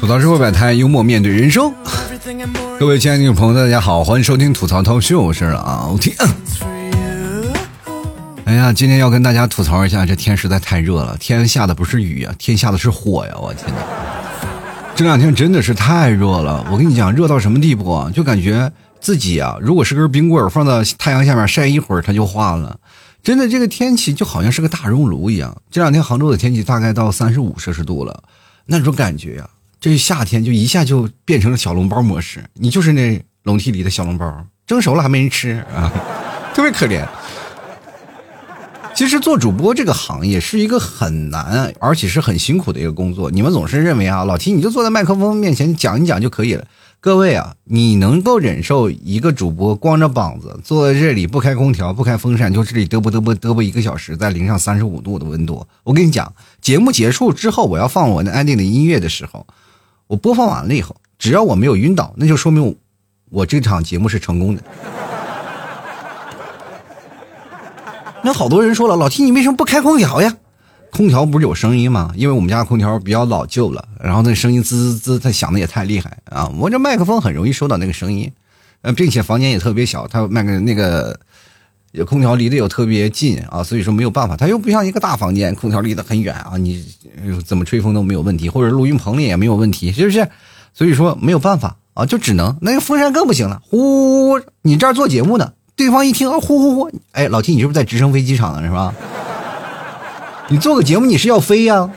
吐槽社会百态，幽默面对人生。各位亲爱的朋友大家好，欢迎收听吐槽涛秀，我是老天。哎呀，今天要跟大家吐槽一下，这天实在太热了，天下的不是雨啊，天下的是火呀！我天哪，这两天真的是太热了。我跟你讲，热到什么地步啊？就感觉自己啊，如果是根冰棍放到太阳下面晒一会儿，它就化了。真的，这个天气就好像是个大熔炉一样。这两天杭州的天气大概到三十五摄氏度了，那种感觉呀，这夏天就一下就变成了小笼包模式。你就是那笼屉里的小笼包，蒸熟了还没人吃啊，特别可怜。其实做主播这个行业是一个很难，而且是很辛苦的一个工作。你们总是认为啊，老提你就坐在麦克风面前讲一讲就可以了。各位啊，你能够忍受一个主播光着膀子坐在这里不开空调不开风扇就这里嘚啵嘚啵嘚啵一个小时，在零上三十五度的温度？我跟你讲，节目结束之后，我要放我那安定的音乐的时候，我播放完了以后，只要我没有晕倒，那就说明我这场节目是成功的。那好多人说了，老提你为什么不开空调呀？空调不是有声音吗？因为我们家空调比较老旧了，然后那声音滋滋滋，它响的也太厉害啊！我这麦克风很容易收到那个声音，呃，并且房间也特别小，它麦克那个有空调离得又特别近啊，所以说没有办法，它又不像一个大房间，空调离得很远啊，你怎么吹风都没有问题，或者录音棚里也没有问题，是不是？所以说没有办法啊，就只能那个风扇更不行了，呼！你这儿做节目呢，对方一听啊，呼呼呼，哎，老提你是不是在直升飞机场呢？是吧？你做个节目，你是要飞呀，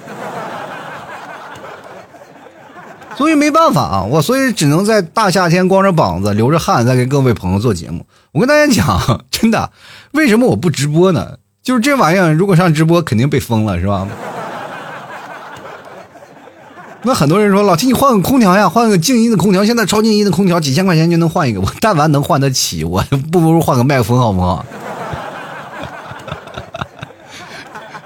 所以没办法啊，我所以只能在大夏天光着膀子流着汗在给各位朋友做节目。我跟大家讲，真的，为什么我不直播呢？就是这玩意儿，如果上直播肯定被封了，是吧？那很多人说，老提你换个空调呀，换个静音的空调，现在超静音的空调几千块钱就能换一个，我但凡能换得起，我不如换个麦克风好不好？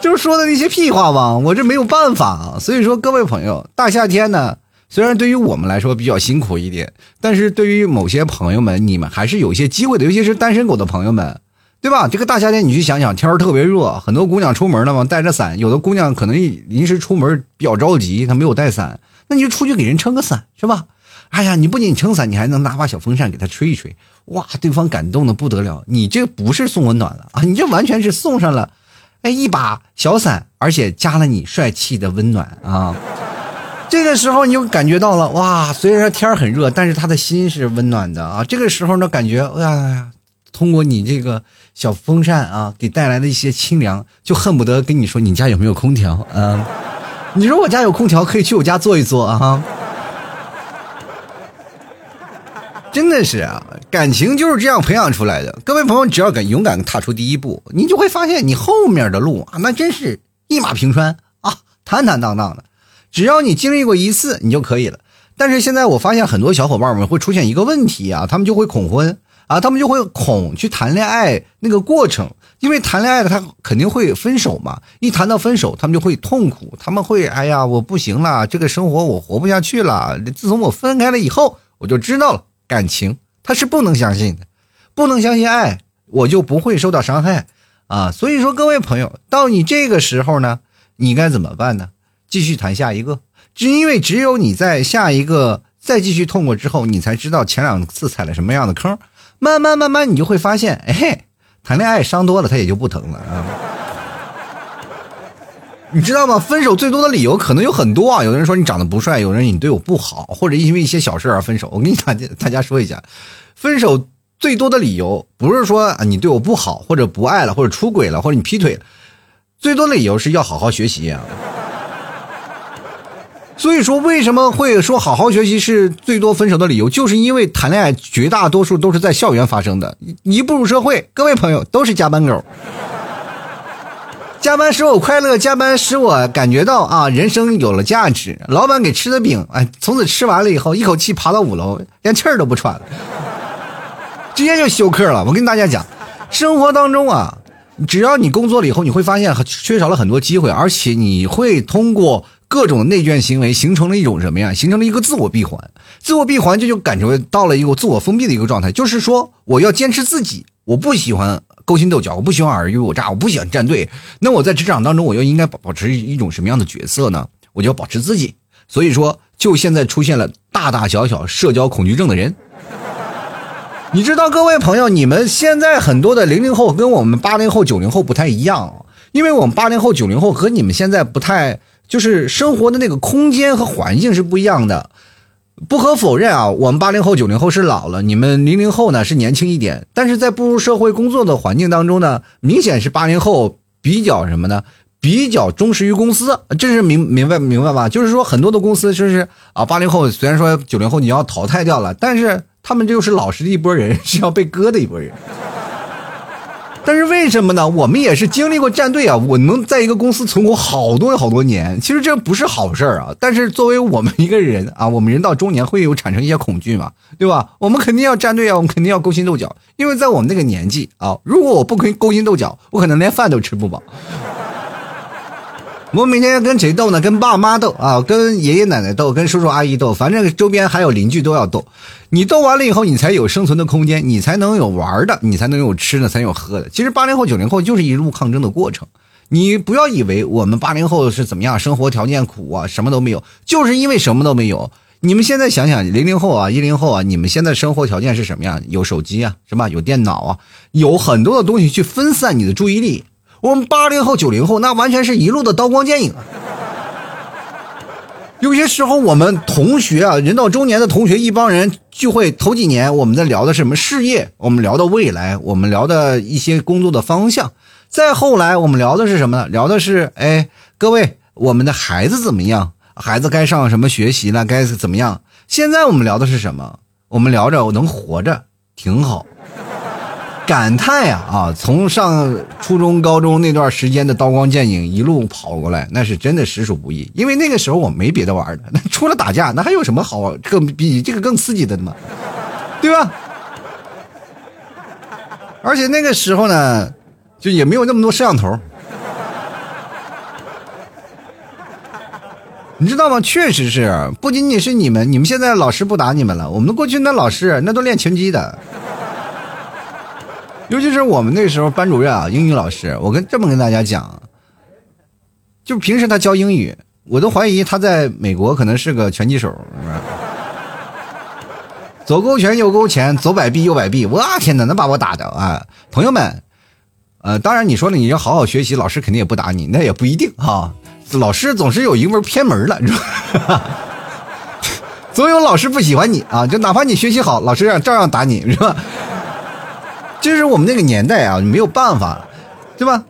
就是说的那些屁话吧，我这没有办法啊。所以说，各位朋友，大夏天呢，虽然对于我们来说比较辛苦一点，但是对于某些朋友们，你们还是有一些机会的。尤其是单身狗的朋友们，对吧？这个大夏天，你去想想，天儿特别热，很多姑娘出门了嘛，带着伞。有的姑娘可能临时出门比较着急，她没有带伞，那你就出去给人撑个伞，是吧？哎呀，你不仅撑伞，你还能拿把小风扇给她吹一吹，哇，对方感动的不得了。你这不是送温暖了啊，你这完全是送上了。哎，一把小伞，而且加了你帅气的温暖啊！这个时候你就感觉到了哇，虽然天很热，但是他的心是温暖的啊！这个时候呢，感觉哎呀，通过你这个小风扇啊，给带来的一些清凉，就恨不得跟你说你家有没有空调啊？你说我家有空调，可以去我家坐一坐啊！真的是啊，感情就是这样培养出来的。各位朋友，只要敢勇敢踏出第一步，你就会发现你后面的路啊，那真是一马平川啊，坦坦荡荡的。只要你经历过一次，你就可以了。但是现在我发现很多小伙伴们会出现一个问题啊，他们就会恐婚啊，他们就会恐去谈恋爱那个过程，因为谈恋爱的他肯定会分手嘛。一谈到分手，他们就会痛苦，他们会哎呀，我不行了，这个生活我活不下去了。自从我分开了以后，我就知道了。感情他是不能相信的，不能相信爱，我就不会受到伤害啊！所以说，各位朋友，到你这个时候呢，你该怎么办呢？继续谈下一个，只因为只有你在下一个再继续痛过之后，你才知道前两次踩了什么样的坑。慢慢慢慢，你就会发现，哎，谈恋爱伤多了，他也就不疼了啊。你知道吗？分手最多的理由可能有很多啊。有的人说你长得不帅，有人你对我不好，或者因为一些小事而分手。我跟你大家大家说一下，分手最多的理由不是说你对我不好，或者不爱了，或者出轨了，或者你劈腿了，最多的理由是要好好学习啊。所以说，为什么会说好好学习是最多分手的理由？就是因为谈恋爱绝大多数都是在校园发生的，一步入社会，各位朋友都是加班狗。加班使我快乐，加班使我感觉到啊，人生有了价值。老板给吃的饼，哎，从此吃完了以后，一口气爬到五楼，连气儿都不喘了，直接就休克了。我跟大家讲，生活当中啊，只要你工作了以后，你会发现缺少了很多机会，而且你会通过各种内卷行为，形成了一种什么呀？形成了一个自我闭环。自我闭环这就感觉到了一个自我封闭的一个状态，就是说我要坚持自己，我不喜欢。勾心斗角，我不喜欢尔虞我诈，我不喜欢站队。那我在职场当中，我又应该保保持一种什么样的角色呢？我就要保持自己，所以说，就现在出现了大大小小社交恐惧症的人。你知道，各位朋友，你们现在很多的零零后跟我们八零后、九零后不太一样，因为我们八零后、九零后和你们现在不太，就是生活的那个空间和环境是不一样的。不可否认啊，我们八零后、九零后是老了，你们零零后呢是年轻一点。但是在步入社会工作的环境当中呢，明显是八零后比较什么呢？比较忠实于公司，这是明明白明白吧？就是说很多的公司就是啊，八零后虽然说九零后你要淘汰掉了，但是。他们就是老实的一拨人，是要被割的一拨人。但是为什么呢？我们也是经历过战队啊，我能在一个公司存活好多好多年，其实这不是好事儿啊。但是作为我们一个人啊，我们人到中年会有产生一些恐惧嘛，对吧？我们肯定要战队啊，我们肯定要勾心斗角，因为在我们那个年纪啊，如果我不跟勾心斗角，我可能连饭都吃不饱。我每天要跟谁斗呢？跟爸妈斗啊，跟爷爷奶奶斗，跟叔叔阿姨斗，反正周边还有邻居都要斗。你斗完了以后，你才有生存的空间，你才能有玩的，你才能有吃的，才有喝的。其实八零后、九零后就是一路抗争的过程。你不要以为我们八零后是怎么样，生活条件苦啊，什么都没有，就是因为什么都没有。你们现在想想，零零后啊，一零后啊，你们现在生活条件是什么样？有手机啊，是吧？有电脑啊，有很多的东西去分散你的注意力。我们八零后、九零后那完全是一路的刀光剑影。有些时候，我们同学啊，人到中年的同学一帮人聚会，头几年我们在聊的什么事业，我们聊的未来，我们聊的一些工作的方向。再后来，我们聊的是什么呢？聊的是，哎，各位，我们的孩子怎么样？孩子该上什么学习了？该怎么样？现在我们聊的是什么？我们聊着我能活着，挺好。感叹呀啊！从上初中、高中那段时间的刀光剑影一路跑过来，那是真的实属不易。因为那个时候我没别的玩的，那除了打架，那还有什么好更比这个更刺激的吗？对吧？而且那个时候呢，就也没有那么多摄像头。你知道吗？确实是，不仅仅是你们，你们现在老师不打你们了，我们过去那老师那都练拳击的。尤其是我们那时候班主任啊，英语老师，我跟这么跟大家讲，就平时他教英语，我都怀疑他在美国可能是个拳击手，左 勾拳右勾拳，左摆臂右摆臂，我天哪，能把我打的啊！朋友们，呃，当然你说了你要好好学习，老师肯定也不打你，那也不一定哈。老师总是有一门偏门了，你知道总有老师不喜欢你啊，就哪怕你学习好，老师让照样打你，是吧？就是我们那个年代啊，没有办法，对吧？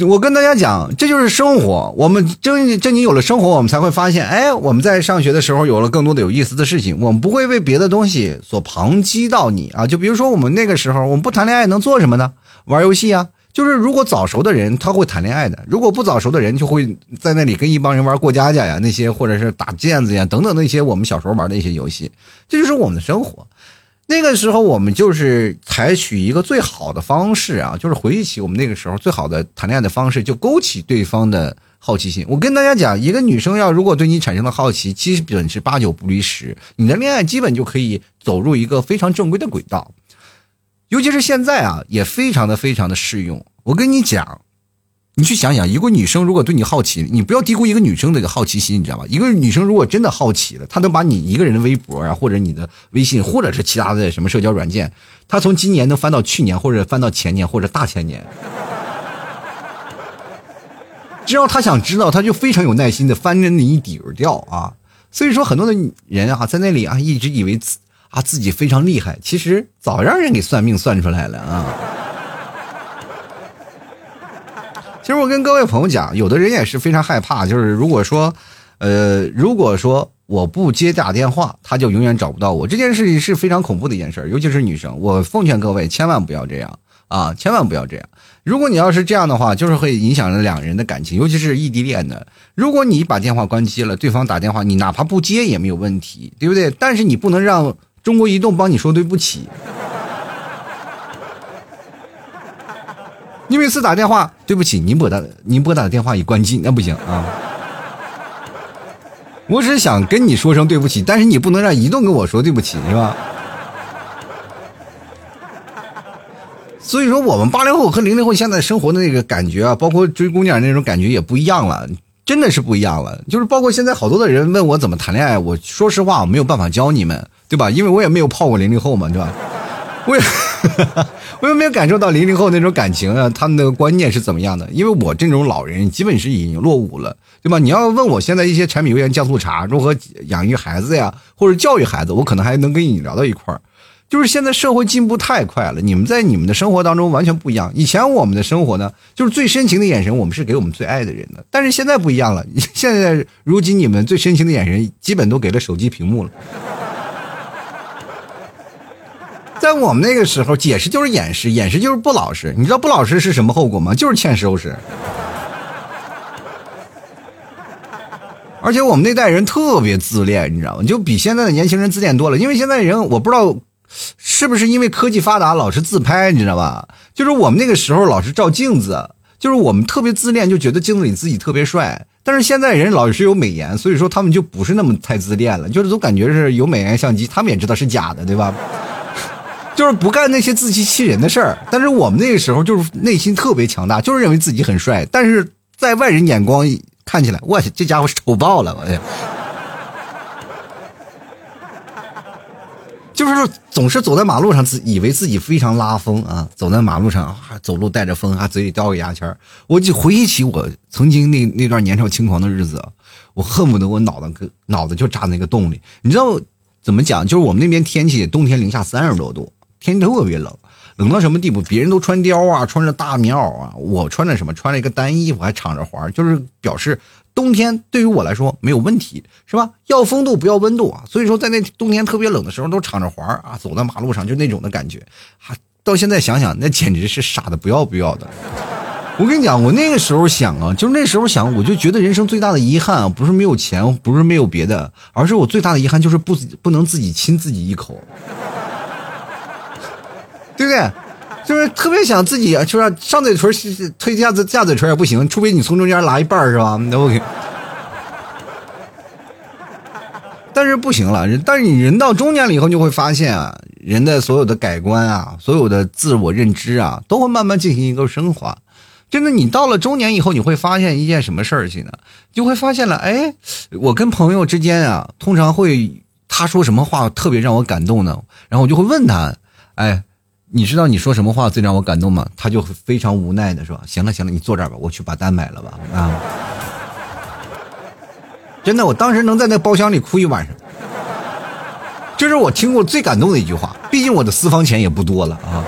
我跟大家讲，这就是生活。我们正正经有了生活，我们才会发现，哎，我们在上学的时候有了更多的有意思的事情。我们不会为别的东西所旁击到你啊。就比如说，我们那个时候，我们不谈恋爱能做什么呢？玩游戏啊。就是如果早熟的人他会谈恋爱的，如果不早熟的人就会在那里跟一帮人玩过家家呀，那些或者是打毽子呀等等那些我们小时候玩的一些游戏，这就是我们的生活。那个时候，我们就是采取一个最好的方式啊，就是回忆起我们那个时候最好的谈恋爱的方式，就勾起对方的好奇心。我跟大家讲，一个女生要如果对你产生了好奇，基本是八九不离十，你的恋爱基本就可以走入一个非常正规的轨道。尤其是现在啊，也非常的非常的适用。我跟你讲。你去想想，一个女生如果对你好奇，你不要低估一个女生的好奇心，你知道吧？一个女生如果真的好奇了，她能把你一个人的微博啊，或者你的微信，或者是其他的什么社交软件，她从今年能翻到去年，或者翻到前年，或者大前年。只要她想知道，她就非常有耐心的翻着你底儿掉啊。所以说，很多的人啊，在那里啊，一直以为自啊自己非常厉害，其实早让人给算命算出来了啊。其实我跟各位朋友讲，有的人也是非常害怕，就是如果说，呃，如果说我不接打电话，他就永远找不到我。这件事情是非常恐怖的一件事，尤其是女生。我奉劝各位千万不要这样啊，千万不要这样。如果你要是这样的话，就是会影响了两人的感情，尤其是异地恋的。如果你把电话关机了，对方打电话，你哪怕不接也没有问题，对不对？但是你不能让中国移动帮你说对不起。你每次打电话，对不起，您拨打您拨打的电话已关机，那不行啊！我只是想跟你说声对不起，但是你不能让移动跟我说对不起，是吧？所以说，我们八零后和零零后现在生活的那个感觉啊，包括追姑娘那种感觉也不一样了。真的是不一样了。就是包括现在好多的人问我怎么谈恋爱，我说实话我没有办法教你们，对吧？因为我也没有泡过零零后嘛，对吧？我我也没有感受到零零后那种感情啊，他们的观念是怎么样的？因为我这种老人基本是已经落伍了，对吧？你要问我现在一些柴米油盐酱醋茶如何养育孩子呀，或者教育孩子，我可能还能跟你聊到一块儿。就是现在社会进步太快了，你们在你们的生活当中完全不一样。以前我们的生活呢，就是最深情的眼神，我们是给我们最爱的人的。但是现在不一样了，现在如今你们最深情的眼神，基本都给了手机屏幕了。在我们那个时候，解释就是掩饰，掩饰就是不老实。你知道不老实是什么后果吗？就是欠收拾。而且我们那代人特别自恋，你知道吗？就比现在的年轻人自恋多了。因为现在人，我不知道是不是因为科技发达，老是自拍，你知道吧？就是我们那个时候老是照镜子，就是我们特别自恋，就觉得镜子里自己特别帅。但是现在人老是有美颜，所以说他们就不是那么太自恋了，就是都感觉是有美颜相机，他们也知道是假的，对吧？就是不干那些自欺欺人的事儿，但是我们那个时候就是内心特别强大，就是认为自己很帅，但是在外人眼光看起来，我去，这家伙丑爆了，我去，就是总是走在马路上，自以为自己非常拉风啊，走在马路上啊，走路带着风，还嘴里叼个牙签我就回忆起我曾经那那段年少轻狂的日子，我恨不得我脑子脑子就扎那个洞里，你知道怎么讲？就是我们那边天气冬天零下三十多度。天特别冷，冷到什么地步？别人都穿貂啊，穿着大棉袄啊，我穿着什么？穿了一个单衣服，还敞着怀，就是表示冬天对于我来说没有问题，是吧？要风度不要温度啊。所以说，在那冬天特别冷的时候，都敞着怀啊，走在马路上就那种的感觉。还到现在想想，那简直是傻的不要不要的。我跟你讲，我那个时候想啊，就是那时候想，我就觉得人生最大的遗憾啊，不是没有钱，不是没有别的，而是我最大的遗憾就是不不能自己亲自己一口。对不对？就是特别想自己，就是上嘴唇推下子下嘴唇也不行，除非你从中间拉一半是吧？那 OK。但是不行了，但是你人到中年了以后，就会发现啊，人的所有的改观啊，所有的自我认知啊，都会慢慢进行一个升华。真的，你到了中年以后，你会发现一件什么事儿去呢？就会发现了，哎，我跟朋友之间啊，通常会他说什么话特别让我感动呢？然后我就会问他，哎。你知道你说什么话最让我感动吗？他就非常无奈的说：“行了行了，你坐这儿吧，我去把单买了吧。”啊，真的，我当时能在那包厢里哭一晚上，这是我听过最感动的一句话。毕竟我的私房钱也不多了啊。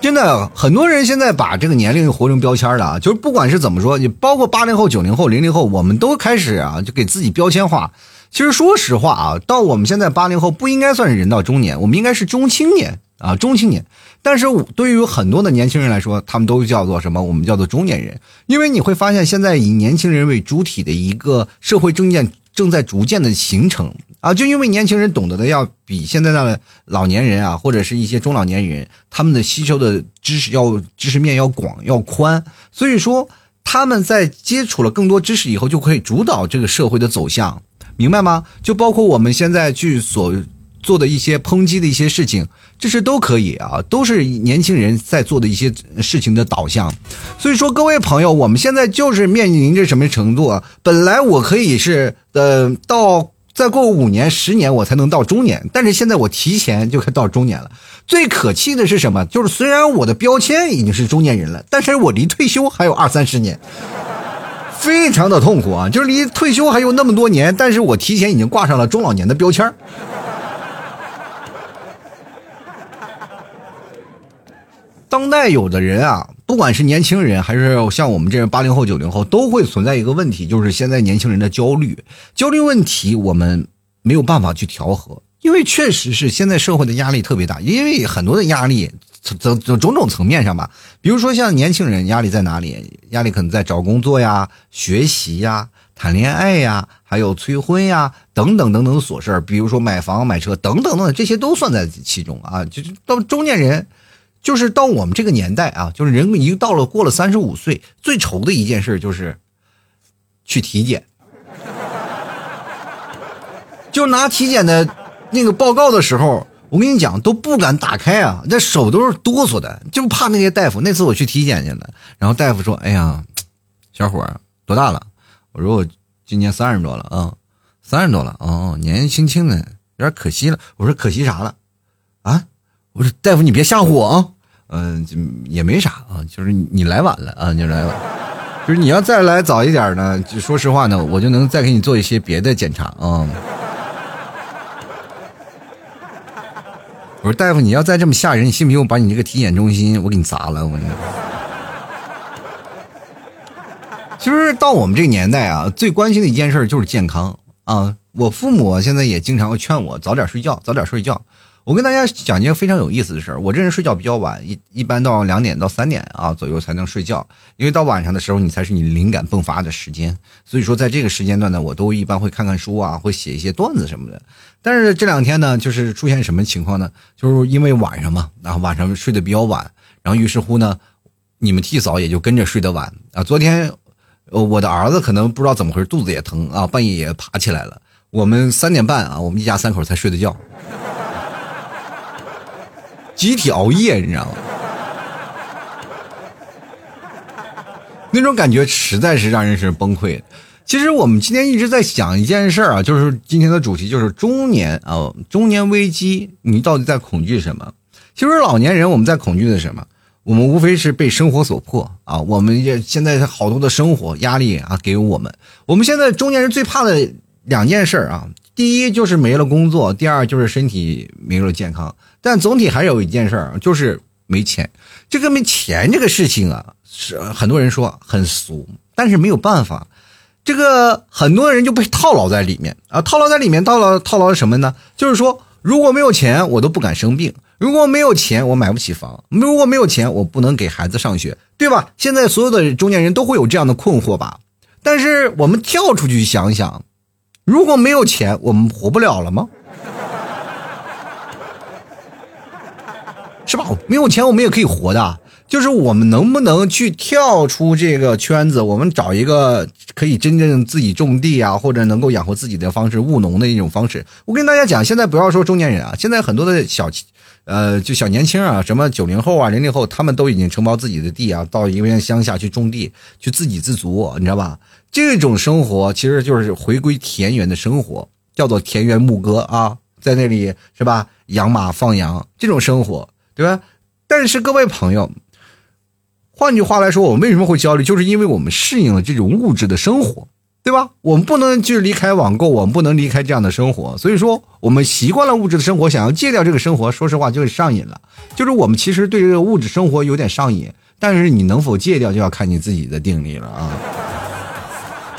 真的，很多人现在把这个年龄活成标签了啊，就是不管是怎么说，你包括八零后、九零后、零零后，我们都开始啊，就给自己标签化。其实说实话啊，到我们现在八零后不应该算是人到中年，我们应该是中青年啊，中青年。但是对于很多的年轻人来说，他们都叫做什么？我们叫做中年人。因为你会发现，现在以年轻人为主体的一个社会正渐正在逐渐的形成啊，就因为年轻人懂得的要比现在的老年人啊，或者是一些中老年人，他们的吸收的知识要知识面要广要宽，所以说他们在接触了更多知识以后，就可以主导这个社会的走向。明白吗？就包括我们现在去所做的一些抨击的一些事情，这是都可以啊，都是年轻人在做的一些事情的导向。所以说，各位朋友，我们现在就是面临着什么程度啊？本来我可以是呃，到再过五年、十年我才能到中年，但是现在我提前就快到中年了。最可气的是什么？就是虽然我的标签已经是中年人了，但是我离退休还有二三十年。非常的痛苦啊，就是离退休还有那么多年，但是我提前已经挂上了中老年的标签儿 当代有的人啊，不管是年轻人还是像我们这样八零后、九零后，都会存在一个问题，就是现在年轻人的焦虑。焦虑问题我们没有办法去调和，因为确实是现在社会的压力特别大，因为很多的压力。从从种种层面上吧，比如说像年轻人压力在哪里？压力可能在找工作呀、学习呀、谈恋爱呀，还有催婚呀等等等等琐事。比如说买房、买车等等等等，这些都算在其中啊。就是到中年人，就是到我们这个年代啊，就是人已经到了过了三十五岁，最愁的一件事就是去体检，就拿体检的那个报告的时候。我跟你讲都不敢打开啊，那手都是哆嗦的，就怕那些大夫。那次我去体检去了，然后大夫说：“哎呀，小伙儿多大了？”我说：“我今年三十多了啊，三十多了哦，年纪轻轻的，有点可惜了。”我说：“可惜啥了？啊？”我说：“大夫你别吓唬我啊，嗯，也没啥啊，就是你来晚了啊，你来晚了，就是你要再来早一点呢，就说实话呢，我就能再给你做一些别的检查啊。”我说大夫，你要再这么吓人，你信不信我把你这个体检中心我给你砸了？我说。其实到我们这个年代啊，最关心的一件事就是健康啊。我父母现在也经常会劝我早点睡觉，早点睡觉。我跟大家讲一件非常有意思的事儿，我这人睡觉比较晚，一一般到两点到三点啊左右才能睡觉，因为到晚上的时候你才是你灵感迸发的时间，所以说在这个时间段呢，我都一般会看看书啊，会写一些段子什么的。但是这两天呢，就是出现什么情况呢？就是因为晚上嘛，然后晚上睡得比较晚，然后于是乎呢，你们替嫂也就跟着睡得晚啊。昨天，我的儿子可能不知道怎么回事，肚子也疼啊，半夜也爬起来了。我们三点半啊，我们一家三口才睡的觉。集体熬夜，你知道吗？那种感觉实在是让人是崩溃。其实我们今天一直在想一件事儿啊，就是今天的主题就是中年啊，中年危机，你到底在恐惧什么？其实老年人我们在恐惧的什么？我们无非是被生活所迫啊，我们也现在好多的生活压力啊，给我们。我们现在中年人最怕的两件事啊，第一就是没了工作，第二就是身体没了健康。但总体还有一件事儿，就是没钱。这个没钱这个事情啊，是很多人说很俗，但是没有办法。这个很多人就被套牢在里面啊，套牢在里面，套牢套牢什么呢？就是说，如果没有钱，我都不敢生病；如果没有钱，我买不起房；如果没有钱，我不能给孩子上学，对吧？现在所有的中年人都会有这样的困惑吧？但是我们跳出去想想，如果没有钱，我们活不了了吗？是吧？没有钱我们也可以活的，就是我们能不能去跳出这个圈子？我们找一个可以真正自己种地啊，或者能够养活自己的方式，务农的一种方式。我跟大家讲，现在不要说中年人啊，现在很多的小，呃，就小年轻啊，什么九零后啊、零零后，他们都已经承包自己的地啊，到一边乡下去种地，去自给自足，你知道吧？这种生活其实就是回归田园的生活，叫做田园牧歌啊，在那里是吧？养马放羊这种生活。对吧？但是各位朋友，换句话来说，我们为什么会焦虑？就是因为我们适应了这种物质的生活，对吧？我们不能就是离开网购，我们不能离开这样的生活，所以说我们习惯了物质的生活，想要戒掉这个生活，说实话就是上瘾了。就是我们其实对这个物质生活有点上瘾，但是你能否戒掉，就要看你自己的定力了啊！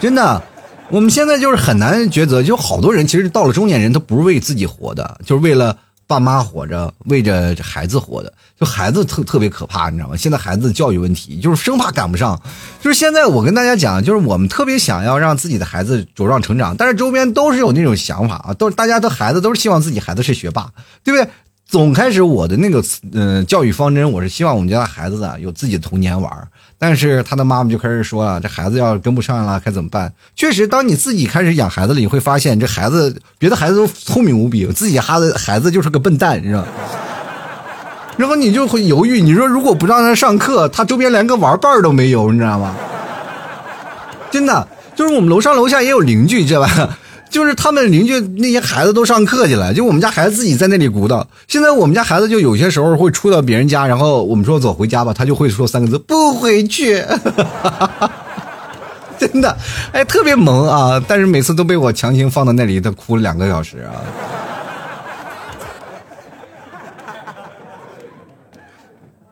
真的，我们现在就是很难抉择，就好多人其实到了中年人，他不是为自己活的，就是为了。爸妈活着，为着孩子活的，就孩子特特别可怕，你知道吗？现在孩子的教育问题，就是生怕赶不上。就是现在我跟大家讲，就是我们特别想要让自己的孩子茁壮成长，但是周边都是有那种想法啊，都大家的孩子都是希望自己孩子是学霸，对不对？总开始我的那个嗯教育方针，我是希望我们家的孩子啊有自己的童年玩但是他的妈妈就开始说了，这孩子要是跟不上了，该怎么办？确实，当你自己开始养孩子了，你会发现这孩子别的孩子都聪明无比，自己孩子孩子就是个笨蛋，你知道？然后你就会犹豫，你说如果不让他上课，他周边连个玩伴都没有，你知道吗？真的，就是我们楼上楼下也有邻居，知道吧？就是他们邻居那些孩子都上课去了，就我们家孩子自己在那里鼓捣。现在我们家孩子就有些时候会出到别人家，然后我们说走回家吧，他就会说三个字：不回去。真的，哎，特别萌啊！但是每次都被我强行放到那里，他哭了两个小时啊。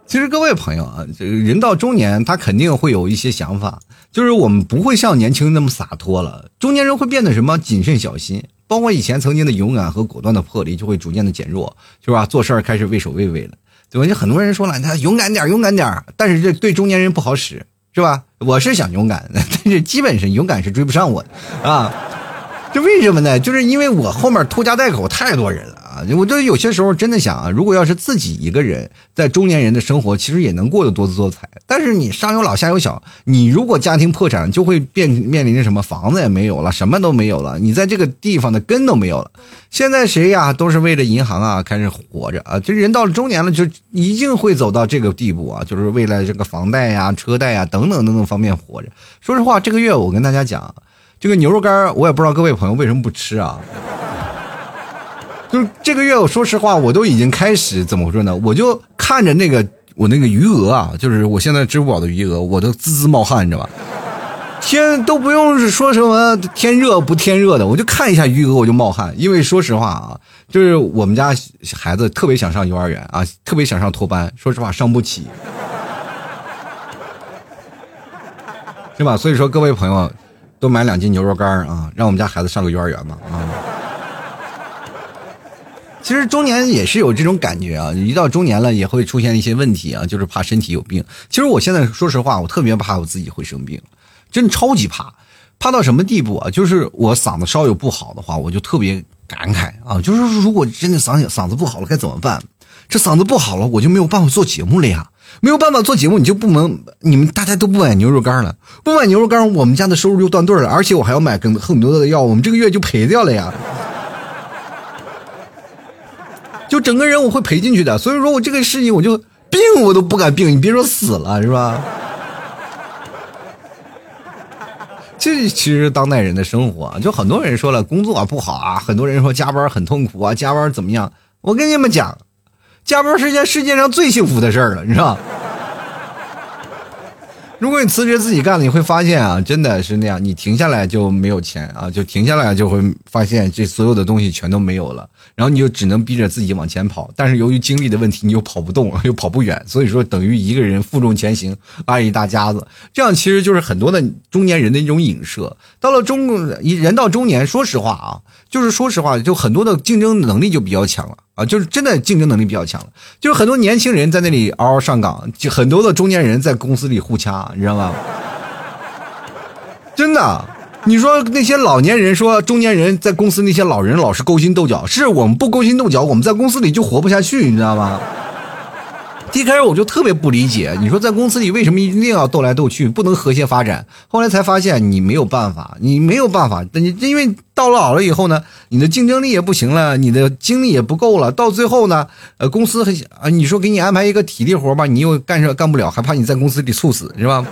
其实各位朋友啊，这个人到中年，他肯定会有一些想法。就是我们不会像年轻那么洒脱了，中年人会变得什么谨慎小心，包括以前曾经的勇敢和果断的魄力就会逐渐的减弱，是吧？做事儿开始畏首畏尾了，对吧？就很多人说了，他勇敢点，勇敢点，但是这对中年人不好使，是吧？我是想勇敢，但是基本上勇敢是追不上我的啊。这为什么呢？就是因为我后面拖家带口太多人了啊！我就有些时候真的想啊，如果要是自己一个人在中年人的生活，其实也能过得多姿多彩。但是你上有老下有小，你如果家庭破产，就会变面临着什么房子也没有了，什么都没有了，你在这个地方的根都没有了。现在谁呀，都是为了银行啊开始活着啊！这人到了中年了，就一定会走到这个地步啊，就是为了这个房贷呀、车贷呀等等等等方面活着。说实话，这个月我跟大家讲。这个牛肉干我也不知道各位朋友为什么不吃啊？就这个月，我说实话，我都已经开始怎么回事呢？我就看着那个我那个余额啊，就是我现在支付宝的余额，我都滋滋冒汗，你知道吧？天都不用说什么天热不天热的，我就看一下余额我就冒汗，因为说实话啊，就是我们家孩子特别想上幼儿园啊，特别想上托班，说实话上不起，是吧？所以说各位朋友。多买两斤牛肉干啊，让我们家孩子上个幼儿园吧啊！其实中年也是有这种感觉啊，一到中年了也会出现一些问题啊，就是怕身体有病。其实我现在说实话，我特别怕我自己会生病，真超级怕，怕到什么地步啊？就是我嗓子稍有不好的话，我就特别感慨啊，就是如果真的嗓嗓子不好了该怎么办？这嗓子不好了，我就没有办法做节目了呀。没有办法做节目，你就不能，你们大家都不买牛肉干了，不买牛肉干，我们家的收入就断顿了，而且我还要买更很多的药，我们这个月就赔掉了呀，就整个人我会赔进去的，所以说我这个事情我就病我都不敢病，你别说死了是吧？这其实当代人的生活，就很多人说了工作不好啊，很多人说加班很痛苦啊，加班怎么样？我跟你们讲。加班是件世界上最幸福的事儿了，你知道？如果你辞职自己干了，你会发现啊，真的是那样，你停下来就没有钱啊，就停下来就会发现这所有的东西全都没有了，然后你就只能逼着自己往前跑。但是由于精力的问题，你又跑不动，又跑不远，所以说等于一个人负重前行，挨一大家子。这样其实就是很多的中年人的一种影射。到了中人到中年，说实话啊。就是说实话，就很多的竞争能力就比较强了啊，就是真的竞争能力比较强了。就是很多年轻人在那里嗷嗷上岗，就很多的中年人在公司里互掐，你知道吗？真的，你说那些老年人说中年人在公司那些老人老是勾心斗角，是我们不勾心斗角，我们在公司里就活不下去，你知道吗？一开始我就特别不理解，你说在公司里为什么一定要斗来斗去，不能和谐发展？后来才发现你没有办法，你没有办法，你因为到了老了以后呢，你的竞争力也不行了，你的精力也不够了，到最后呢，呃，公司啊，你说给你安排一个体力活吧，你又干上干不了，还怕你在公司里猝死，是吧？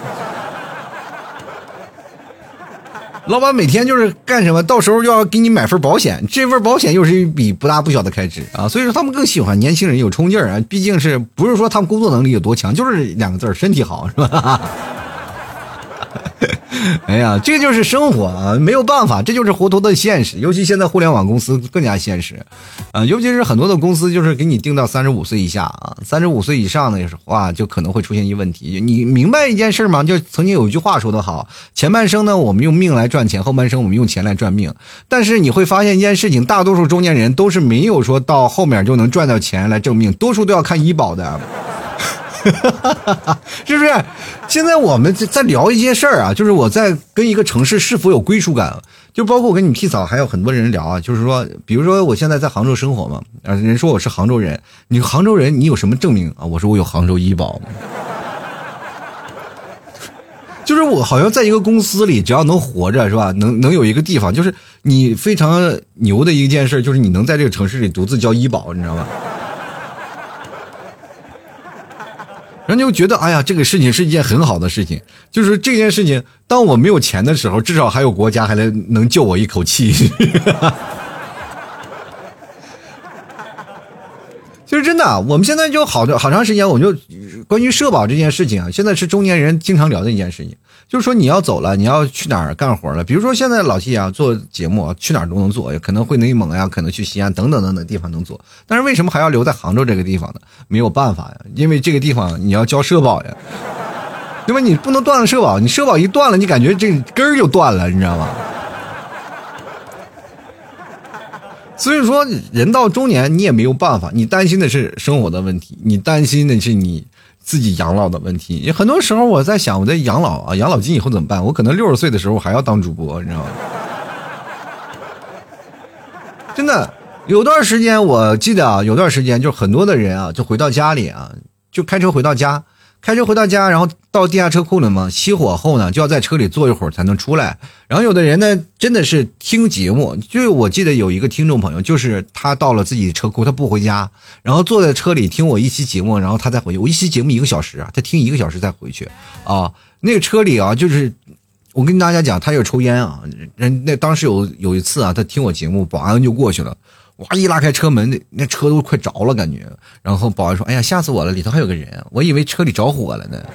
老板每天就是干什么？到时候又要给你买份保险，这份保险又是一笔不大不小的开支啊！所以说他们更喜欢年轻人有冲劲儿啊！毕竟是不是说他们工作能力有多强，就是两个字儿身体好，是吧？哎呀，这就是生活啊，没有办法，这就是活脱的现实。尤其现在互联网公司更加现实，啊，尤其是很多的公司就是给你定到三十五岁以下啊，三十五岁以上的话就可能会出现一问题。你明白一件事吗？就曾经有一句话说得好，前半生呢我们用命来赚钱，后半生我们用钱来赚命。但是你会发现一件事情，大多数中年人都是没有说到后面就能赚到钱来挣命，多数都要看医保的。是不是？现在我们在聊一件事儿啊，就是我在跟一个城市是否有归属感，就包括我跟你 P 嫂还有很多人聊啊，就是说，比如说我现在在杭州生活嘛，啊，人说我是杭州人，你杭州人，你有什么证明啊？我说我有杭州医保，就是我好像在一个公司里，只要能活着是吧？能能有一个地方，就是你非常牛的一件事，就是你能在这个城市里独自交医保，你知道吗？然后就觉得，哎呀，这个事情是一件很好的事情。就是这件事情，当我没有钱的时候，至少还有国家还能能救我一口气。其实真的，我们现在就好好长时间，我就关于社保这件事情啊，现在是中年人经常聊的一件事情。就是说你要走了，你要去哪儿干活了？比如说现在老 T 啊做节目啊，去哪儿都能做，可能会内蒙呀，可能去西安等等等等地方能做。但是为什么还要留在杭州这个地方呢？没有办法呀，因为这个地方你要交社保呀，对吧？你不能断了社保，你社保一断了，你感觉这根儿就断了，你知道吗？所以说，人到中年你也没有办法，你担心的是生活的问题，你担心的是你。自己养老的问题，很多时候我在想，我在养老啊，养老金以后怎么办？我可能六十岁的时候还要当主播，你知道吗？真的，有段时间我记得啊，有段时间就很多的人啊，就回到家里啊，就开车回到家。开车回到家，然后到地下车库了嘛？熄火后呢，就要在车里坐一会儿才能出来。然后有的人呢，真的是听节目。就我记得有一个听众朋友，就是他到了自己的车库，他不回家，然后坐在车里听我一期节目，然后他再回去。我一期节目一个小时啊，他听一个小时再回去啊。那个车里啊，就是我跟大家讲，他有抽烟啊。人那当时有有一次啊，他听我节目，保安就过去了。哇！一拉开车门，那那车都快着了，感觉。然后保安说：“哎呀，吓死我了，里头还有个人，我以为车里着火了呢。”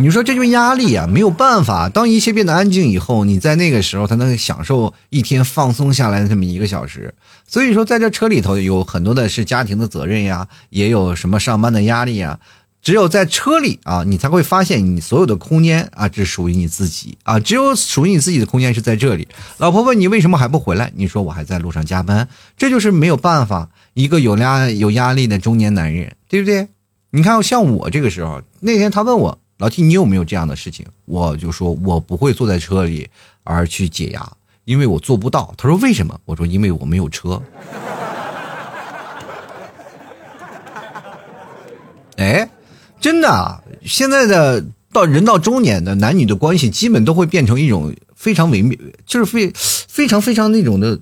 你说这就压力啊，没有办法。当一切变得安静以后，你在那个时候才能享受一天放松下来的这么一个小时。所以说，在这车里头有很多的是家庭的责任呀，也有什么上班的压力呀。只有在车里啊，你才会发现你所有的空间啊，只属于你自己啊。只有属于你自己的空间是在这里。老婆问你为什么还不回来，你说我还在路上加班。这就是没有办法，一个有压有压力的中年男人，对不对？你看，像我这个时候，那天他问我老 T，你有没有这样的事情？我就说我不会坐在车里而去解压，因为我做不到。他说为什么？我说因为我没有车。哎。真的，现在的到人到中年的男女的关系，基本都会变成一种非常微妙，就是非非常非常那种的，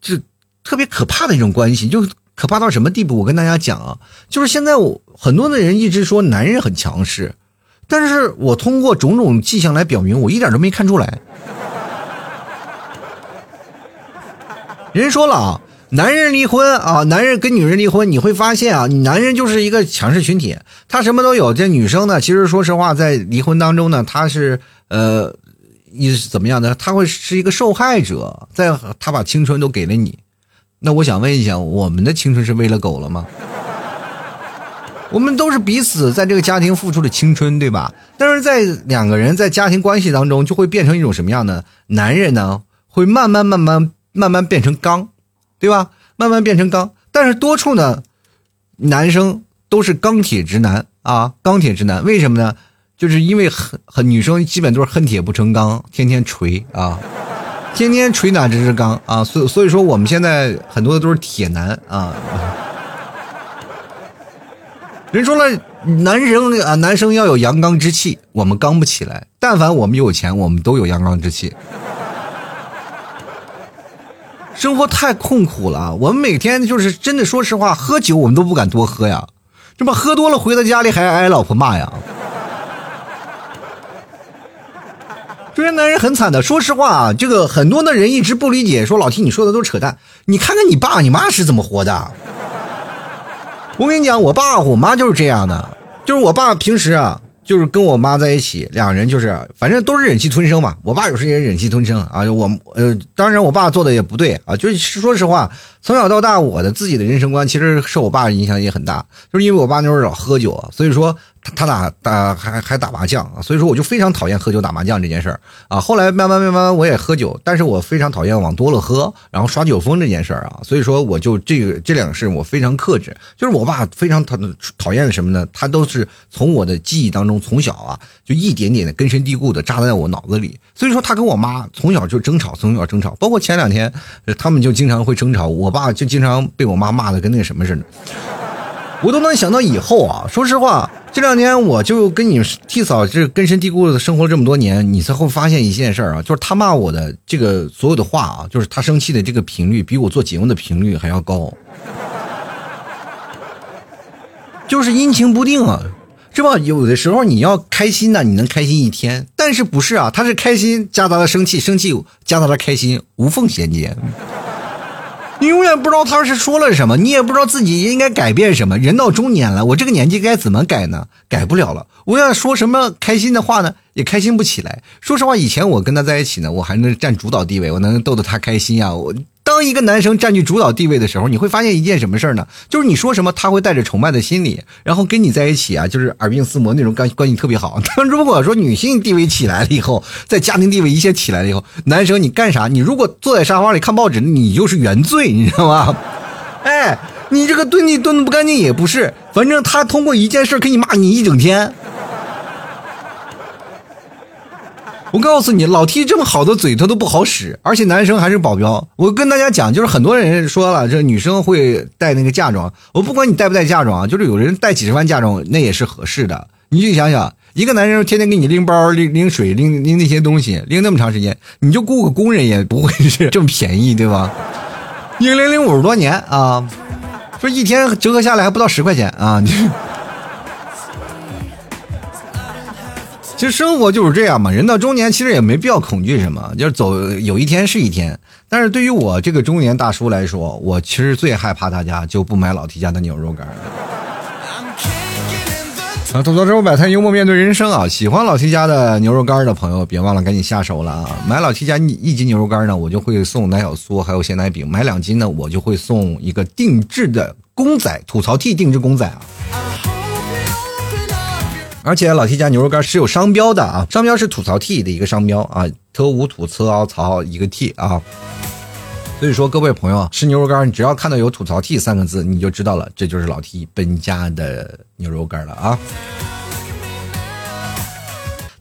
就特别可怕的一种关系。就可怕到什么地步？我跟大家讲啊，就是现在我很多的人一直说男人很强势，但是我通过种种迹象来表明，我一点都没看出来。人说了啊。男人离婚啊，男人跟女人离婚，你会发现啊，你男人就是一个强势群体，他什么都有。这女生呢，其实说实话，在离婚当中呢，她是呃，你是怎么样的？她会是一个受害者，在她把青春都给了你。那我想问一下，我们的青春是为了狗了吗？我们都是彼此在这个家庭付出的青春，对吧？但是在两个人在家庭关系当中，就会变成一种什么样的？男人呢，会慢慢慢慢慢慢变成刚。对吧？慢慢变成钢，但是多处呢，男生都是钢铁直男啊，钢铁直男，为什么呢？就是因为很很女生基本都是恨铁不成钢，天天锤啊，天天锤哪只是钢啊？所所以说我们现在很多的都是铁男啊。人说了，男生啊，男生要有阳刚之气，我们刚不起来。但凡我们有钱，我们都有阳刚之气。生活太痛苦了，我们每天就是真的，说实话，喝酒我们都不敢多喝呀，这不喝多了回到家里还挨老婆骂呀。这些男人很惨的，说实话啊，这个很多的人一直不理解，说老听你说的都是扯淡，你看看你爸你妈是怎么活的。我跟你讲，我爸我妈就是这样的，就是我爸平时啊。就是跟我妈在一起，两人就是反正都是忍气吞声嘛。我爸有时也忍气吞声啊。我呃，当然我爸做的也不对啊。就是说实话，从小到大，我的自己的人生观其实受我爸影响也很大。就是因为我爸那时候老喝酒，所以说。他打打还还打麻将啊，所以说我就非常讨厌喝酒打麻将这件事儿啊。后来慢慢慢慢我也喝酒，但是我非常讨厌往多了喝，然后耍酒疯这件事儿啊。所以说我就这个这两个事我非常克制。就是我爸非常讨讨厌什么呢？他都是从我的记忆当中从小啊就一点点的根深蒂固的扎在我脑子里。所以说他跟我妈从小就争吵，从小争吵，包括前两天他们就经常会争吵，我爸就经常被我妈骂的跟那个什么似的。我都能想到以后啊，说实话。这两年我就跟你替嫂这根深蒂固的生活了这么多年，你才会发现一件事儿啊，就是他骂我的这个所有的话啊，就是他生气的这个频率比我做节目的频率还要高，就是阴晴不定啊，是吧？有的时候你要开心呢，你能开心一天，但是不是啊？他是开心夹杂了生气，生气夹杂了开心，无缝衔接。你永远不知道他是说了什么，你也不知道自己应该改变什么。人到中年了，我这个年纪该怎么改呢？改不了了。我要说什么开心的话呢？也开心不起来。说实话，以前我跟他在一起呢，我还能占主导地位，我能逗得他开心呀。我。当一个男生占据主导地位的时候，你会发现一件什么事儿呢？就是你说什么，他会带着崇拜的心理，然后跟你在一起啊，就是耳鬓厮磨那种关关系特别好。但如果说女性地位起来了以后，在家庭地位一切起来了以后，男生你干啥？你如果坐在沙发里看报纸，你就是原罪，你知道吗？哎，你这个蹲地蹲的不干净也不是，反正他通过一件事可以骂你一整天。我告诉你，老 T 这么好的嘴，他都不好使，而且男生还是保镖。我跟大家讲，就是很多人说了，这女生会带那个嫁妆，我不管你带不带嫁妆，就是有人带几十万嫁妆，那也是合适的。你去想想，一个男人天天给你拎包、拎拎水、拎拎那些东西，拎那么长时间，你就雇个工人也不会是这么便宜，对吧？一零零五十多年啊，说一天折合下来还不到十块钱啊！其实生活就是这样嘛，人到中年其实也没必要恐惧什么，就是走有一天是一天。但是对于我这个中年大叔来说，我其实最害怕大家就不买老 T 家的牛肉干。啊，吐槽之后摆摊，幽默面对人生啊！喜欢老 T 家的牛肉干的朋友，别忘了赶紧下手了啊！买老 T 家一斤牛肉干呢，我就会送奶小酥，还有鲜奶饼；买两斤呢，我就会送一个定制的公仔，吐槽 T 定制公仔啊！而且老 T 家牛肉干是有商标的啊，商标是吐槽 T 的一个商标啊，特无吐槽槽一个 T 啊。所以说，各位朋友吃牛肉干，你只要看到有“吐槽 T” 三个字，你就知道了，这就是老 T 本家的牛肉干了啊。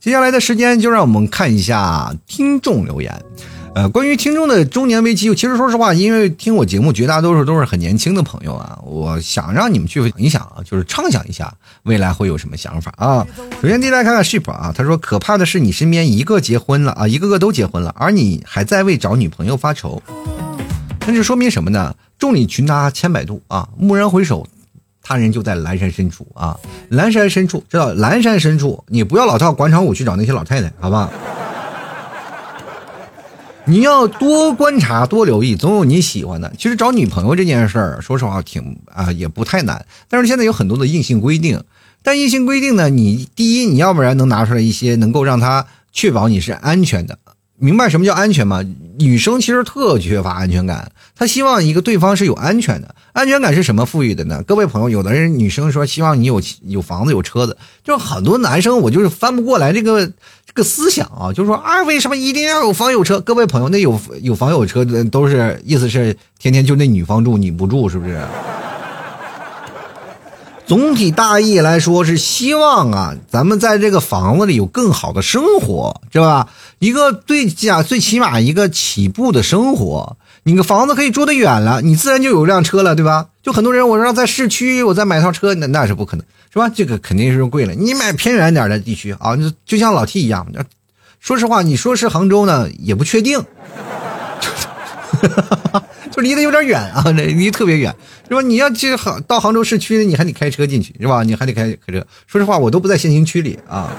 接下来的时间，就让我们看一下听众留言。呃，关于听众的中年危机，其实说实话，因为听我节目绝大多数都是很年轻的朋友啊，我想让你们去想一想啊，就是畅想一下未来会有什么想法啊。首先，第一来看看 Ship 啊，他说：“可怕的是你身边一个结婚了啊，一个个都结婚了，而你还在为找女朋友发愁。”那就说明什么呢？众里寻他千百度啊，蓦然回首，他人就在阑珊深处啊。阑珊深处，知道阑珊深处，你不要老到广场舞去找那些老太太，好吧？你要多观察，多留意，总有你喜欢的。其实找女朋友这件事儿，说实话挺啊，也不太难。但是现在有很多的硬性规定，但硬性规定呢，你第一，你要不然能拿出来一些能够让他确保你是安全的。明白什么叫安全吗？女生其实特缺乏安全感，她希望一个对方是有安全的。安全感是什么赋予的呢？各位朋友，有的人女生说希望你有有房子有车子，就很多男生我就是翻不过来这个这个思想啊，就是说啊，为什么一定要有房有车？各位朋友，那有有房有车的都是意思是天天就那女方住你不住是不是？总体大意来说是希望啊，咱们在这个房子里有更好的生活，是吧？一个最家最起码一个起步的生活，你个房子可以住得远了，你自然就有辆车了，对吧？就很多人我说在市区我再买套车，那那是不可能，是吧？这个肯定是贵了。你买偏远点的地区啊，就就像老 T 一样，说实话，你说是杭州呢，也不确定。哈哈哈哈就离得有点远啊，离特别远，是吧？你要去杭到杭州市区，你还得开车进去，是吧？你还得开开车。说实话，我都不在限行区里啊，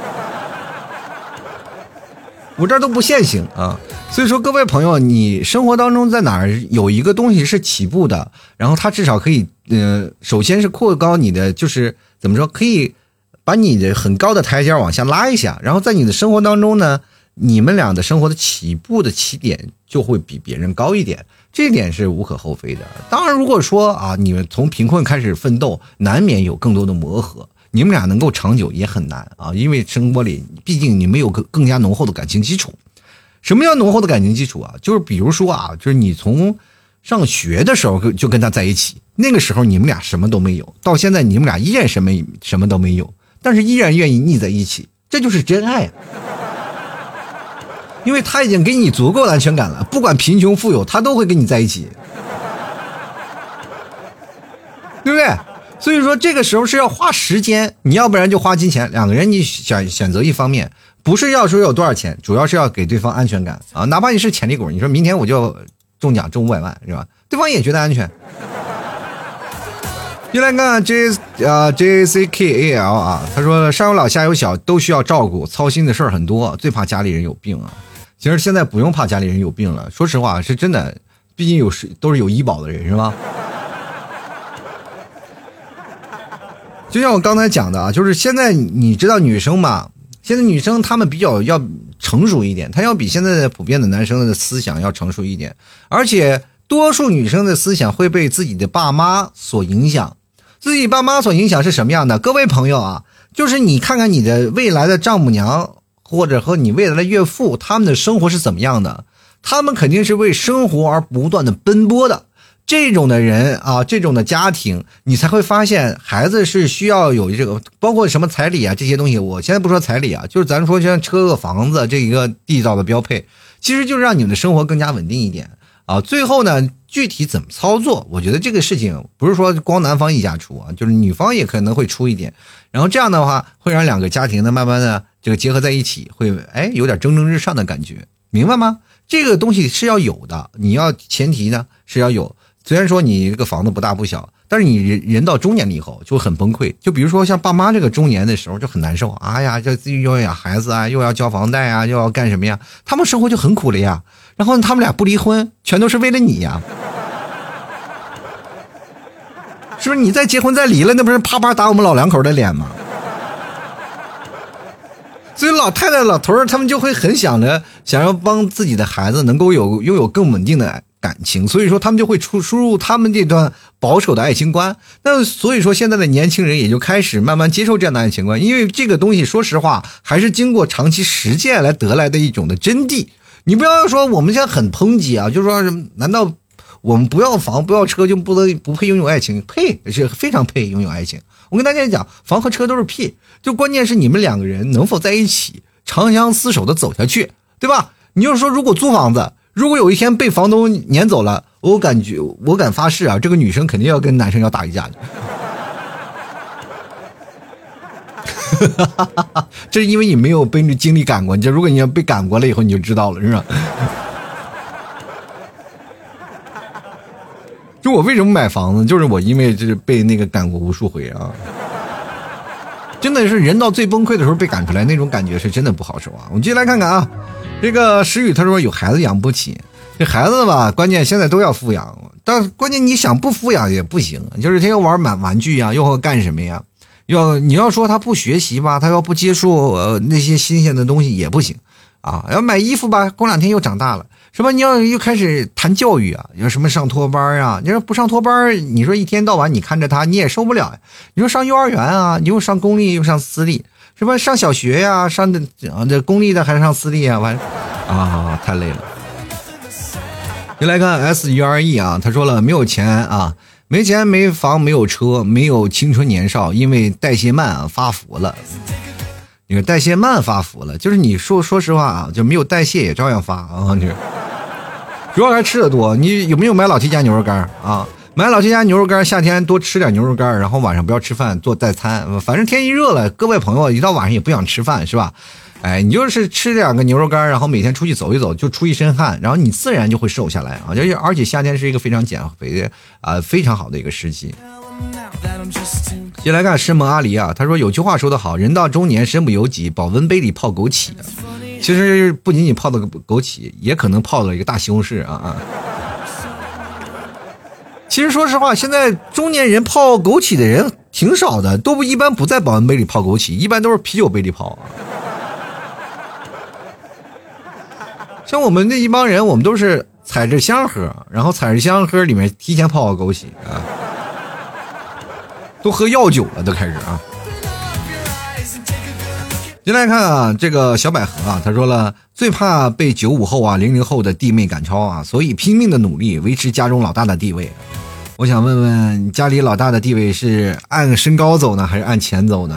我这都不限行啊。所以说，各位朋友，你生活当中在哪儿有一个东西是起步的，然后它至少可以，呃，首先是扩高你的，就是怎么说，可以把你的很高的台阶往下拉一下，然后在你的生活当中呢。你们俩的生活的起步的起点就会比别人高一点，这点是无可厚非的。当然，如果说啊，你们从贫困开始奋斗，难免有更多的磨合，你们俩能够长久也很难啊。因为生活里毕竟你没有更更加浓厚的感情基础。什么叫浓厚的感情基础啊？就是比如说啊，就是你从上学的时候就跟他在一起，那个时候你们俩什么都没有，到现在你们俩依然什么什么都没有，但是依然愿意腻在一起，这就是真爱。因为他已经给你足够的安全感了，不管贫穷富有，他都会跟你在一起，对不对？所以说这个时候是要花时间，你要不然就花金钱。两个人你选选择一方面，不是要说有多少钱，主要是要给对方安全感啊。哪怕你是潜力股，你说明天我就中奖中五百万，是吧？对方也觉得安全。进来看 J 啊 J C K A L 啊，他说上有老下有小都需要照顾，操心的事儿很多，最怕家里人有病啊。其实现在不用怕家里人有病了，说实话是真的，毕竟有是都是有医保的人是吧？就像我刚才讲的啊，就是现在你知道女生嘛，现在女生她们比较要成熟一点，她要比现在的普遍的男生的思想要成熟一点，而且多数女生的思想会被自己的爸妈所影响，自己爸妈所影响是什么样的？各位朋友啊，就是你看看你的未来的丈母娘。或者和你未来的岳父，他们的生活是怎么样的？他们肯定是为生活而不断的奔波的。这种的人啊，这种的家庭，你才会发现孩子是需要有这个，包括什么彩礼啊这些东西。我现在不说彩礼啊，就是咱说像车和房子这一个地道的标配，其实就是让你们的生活更加稳定一点啊。最后呢，具体怎么操作，我觉得这个事情不是说光男方一家出啊，就是女方也可能会出一点，然后这样的话会让两个家庭呢慢慢的这个结合在一起，会哎有点蒸蒸日上的感觉，明白吗？这个东西是要有的，你要前提呢是要有。虽然说你这个房子不大不小，但是你人人到中年了以后就很崩溃。就比如说像爸妈这个中年的时候就很难受，哎呀，这又要养孩子啊，又要交房贷啊，又要干什么呀？他们生活就很苦了呀。然后他们俩不离婚，全都是为了你呀，是不是？你再结婚再离了，那不是啪啪打我们老两口的脸吗？所以老太太、老头儿他们就会很想着想要帮自己的孩子能够有拥有更稳定的。感情，所以说他们就会出输入他们这段保守的爱情观。那所以说现在的年轻人也就开始慢慢接受这样的爱情观，因为这个东西说实话还是经过长期实践来得来的一种的真谛。你不要说我们现在很抨击啊，就是说难道我们不要房不要车就不能不配拥有爱情？配是非常配拥有爱情。我跟大家讲，房和车都是屁，就关键是你们两个人能否在一起长相厮守的走下去，对吧？你就是说如果租房子。如果有一天被房东撵走了，我感觉我敢发誓啊，这个女生肯定要跟男生要打一架的。这是因为你没有被经历赶过，你就如果你要被赶过了以后，你就知道了，是吧？就我为什么买房子，就是我因为就是被那个赶过无数回啊。真的是人到最崩溃的时候被赶出来，那种感觉是真的不好受啊！我们继续来看看啊，这个石宇他说有孩子养不起，这孩子吧，关键现在都要抚养，但关键你想不抚养也不行，就是他要玩满玩具呀，又要干什么呀？要你要说他不学习吧，他要不接触呃那些新鲜的东西也不行啊。要买衣服吧，过两天又长大了。什么？你要又开始谈教育啊？你说什么上托班啊？你说不上托班，你说一天到晚你看着他，你也受不了呀。你说上幼儿园啊？你又上公立又上私立，什么上小学呀？上的啊这公立的还是上私立啊？完啊，太累了。又来看 S U R E 啊，他说了没有钱啊，没钱没房没有车没有青春年少，因为代谢慢啊发福了。你说代谢慢发福了，就是你说说实话啊，就没有代谢也照样发啊，你。主要还吃的多，你有没有买老 T 家牛肉干啊？买老 T 家牛肉干，夏天多吃点牛肉干，然后晚上不要吃饭，做代餐。反正天一热了，各位朋友一到晚上也不想吃饭，是吧？哎，你就是吃两个牛肉干，然后每天出去走一走，就出一身汗，然后你自然就会瘦下来啊！而且而且夏天是一个非常减肥的啊，非常好的一个时期。接来看师门阿狸啊，他说有句话说得好，人到中年身不由己，保温杯里泡枸杞。其实不仅仅泡了个枸杞，也可能泡了一个大西红柿啊啊！其实说实话，现在中年人泡枸杞的人挺少的，都不一般不在保温杯里泡枸杞，一般都是啤酒杯里泡。像我们这一帮人，我们都是踩着香喝，然后踩着香喝里面提前泡好枸杞啊，都喝药酒了，都开始啊。进来看啊，这个小百合啊，他说了，最怕被九五后啊、零零后的弟妹赶超啊，所以拼命的努力维持家中老大的地位。我想问问，家里老大的地位是按身高走呢，还是按钱走呢？